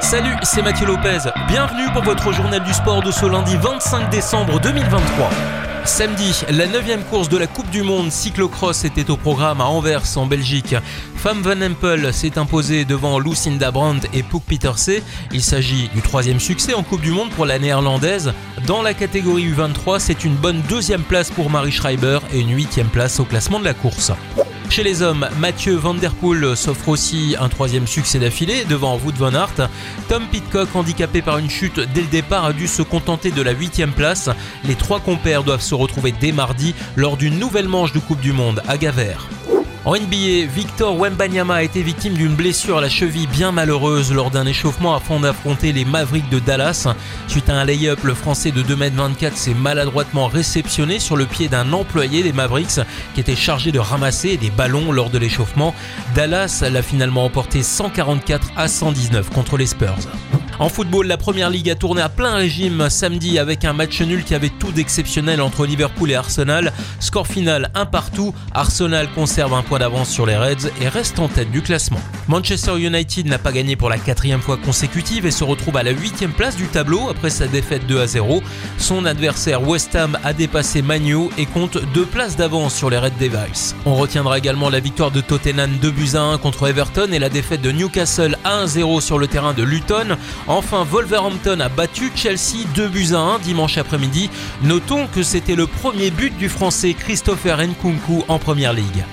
Salut, c'est Mathieu Lopez. Bienvenue pour votre journal du sport de ce lundi 25 décembre 2023. Samedi, la 9 course de la Coupe du Monde cyclocross était au programme à Anvers en Belgique. Femme Van Empel s'est imposée devant Lucinda Brandt et Pook Peterse. Il s'agit du troisième succès en Coupe du Monde pour la néerlandaise. Dans la catégorie U23, c'est une bonne deuxième place pour Marie Schreiber et une huitième place au classement de la course. Chez les hommes, Mathieu Van Der s'offre aussi un troisième succès d'affilée devant Wood Van Aert. Tom Pitcock, handicapé par une chute dès le départ, a dû se contenter de la huitième place. Les trois compères doivent se retrouver dès mardi lors d'une nouvelle manche de Coupe du Monde à Gavert. En NBA, Victor Wembanyama a été victime d'une blessure à la cheville bien malheureuse lors d'un échauffement afin d'affronter les Mavericks de Dallas. Suite à un lay-up, le Français de 2m24 s'est maladroitement réceptionné sur le pied d'un employé des Mavericks qui était chargé de ramasser des ballons lors de l'échauffement. Dallas l'a finalement emporté 144 à 119 contre les Spurs. En football, la première ligue a tourné à plein régime samedi avec un match nul qui avait tout d'exceptionnel entre Liverpool et Arsenal. Score final un partout. Arsenal conserve un point d'avance sur les Reds et reste en tête du classement. Manchester United n'a pas gagné pour la quatrième fois consécutive et se retrouve à la huitième place du tableau après sa défaite 2 à 0. Son adversaire West Ham a dépassé Manu et compte deux places d'avance sur les Red Devils. On retiendra également la victoire de Tottenham 2 buts à 1 contre Everton et la défaite de Newcastle 1-0 sur le terrain de Luton. Enfin, Wolverhampton a battu Chelsea 2 buts à 1 dimanche après-midi. Notons que c'était le premier but du français Christopher Nkunku en première ligue.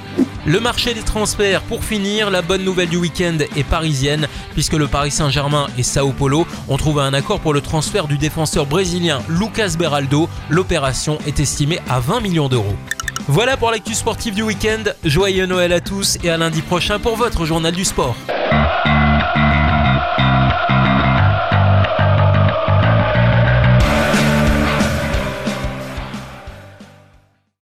Le marché des transferts, pour finir, la bonne nouvelle du week-end est parisienne, puisque le Paris Saint-Germain et Sao Paulo ont trouvé un accord pour le transfert du défenseur brésilien Lucas Beraldo. L'opération est estimée à 20 millions d'euros. Voilà pour l'actu sportive du week-end. Joyeux Noël à tous et à lundi prochain pour votre journal du sport.